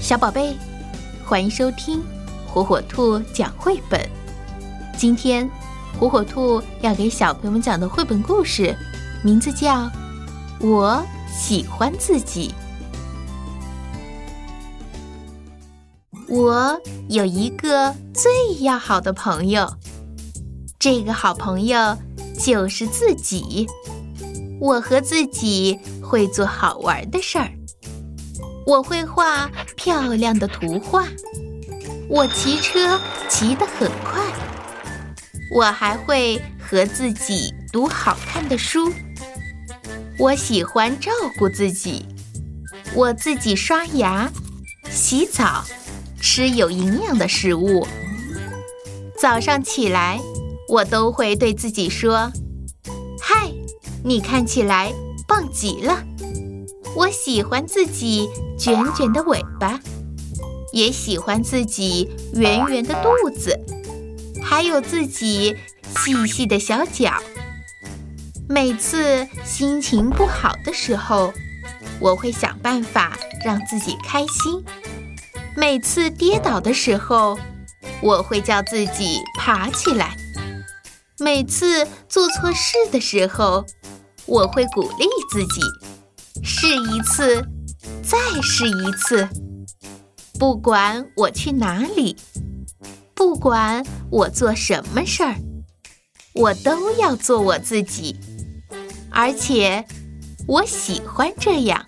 小宝贝，欢迎收听火火兔讲绘本。今天，火火兔要给小朋友们讲的绘本故事，名字叫《我喜欢自己》。我有一个最要好的朋友，这个好朋友就是自己。我和自己会做好玩的事儿。我会画漂亮的图画，我骑车骑得很快，我还会和自己读好看的书。我喜欢照顾自己，我自己刷牙、洗澡，吃有营养的食物。早上起来，我都会对自己说：“嗨，你看起来棒极了。”我喜欢自己卷卷的尾巴，也喜欢自己圆圆的肚子，还有自己细细的小脚。每次心情不好的时候，我会想办法让自己开心；每次跌倒的时候，我会叫自己爬起来；每次做错事的时候，我会鼓励自己。试一次，再试一次。不管我去哪里，不管我做什么事儿，我都要做我自己。而且，我喜欢这样。